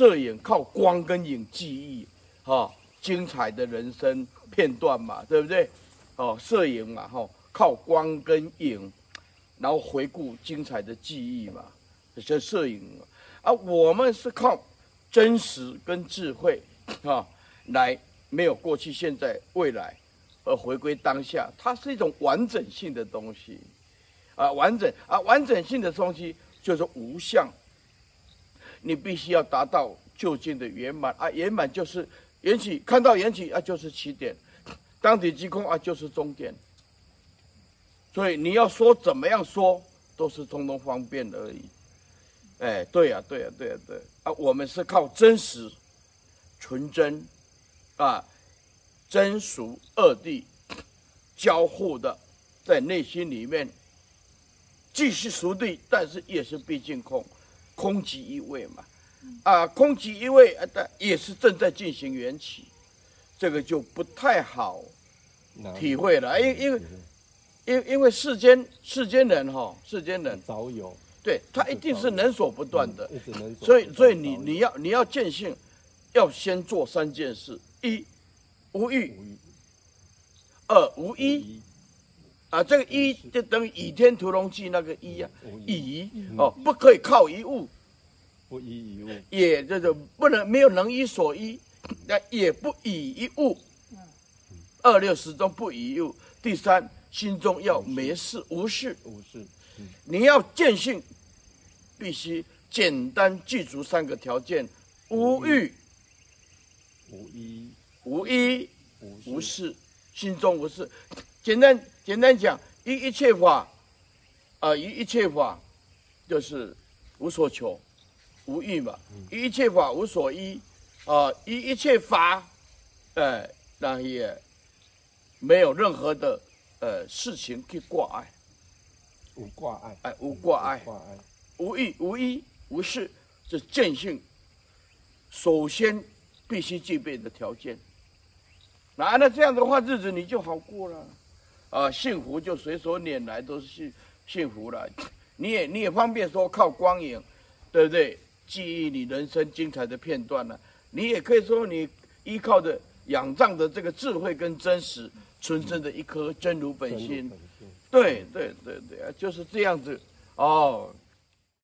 摄影靠光跟影记忆，哈、精彩的人生片段嘛，对不对？哦，摄影嘛，哈、靠光跟影，然后回顾精彩的记忆嘛，这摄影啊，我们是靠真实跟智慧，哈、来没有过去、现在、未来，而回归当下，它是一种完整性的东西，啊，完整啊，完整性的东西就是无相。你必须要达到究竟的圆满啊！圆满就是缘起，看到缘起啊，就是起点；当体即空啊，就是终点。所以你要说怎么样说，都是通通方便而已。哎，对呀、啊，对呀、啊，对呀、啊，对啊！我们是靠真实、纯真啊，真俗二谛交互的，在内心里面，既是俗谛，但是也是毕竟空。空即一位嘛，啊，空即一位啊，但也是正在进行缘起，这个就不太好体会了，因因为因因为世间世间人哈，世间人早有，对他一定是能所不断的，所以所以你你要你要见性，要先做三件事：一无欲，二无依。啊，这个一就等于《倚天屠龙记》那个一啊，倚哦，不可以靠一物，不依一物，也就是不能没有能依所依，那也不以一物，二六始终不以一物。第三，心中要没事无事，无事，你要见性，必须简单记住三个条件：无欲、无依、无依、无事，心中无事，简单。简单讲，一一切法，啊，一一切法，就是无所求，无欲嘛。一一切法无所依，啊，一一切法，哎，那也没有任何的呃事情去挂碍，无挂碍，哎，无挂碍，挂碍，无欲无依无事，是见性首先必须具备的条件。那那这样的话，日子你就好过了。啊，幸福就随手拈来，都是幸幸福了。你也你也方便说靠光影，对不对？记忆你人生精彩的片段了。你也可以说你依靠着仰仗的这个智慧跟真实，纯真的一颗真如本心。对对对对啊，就是这样子哦。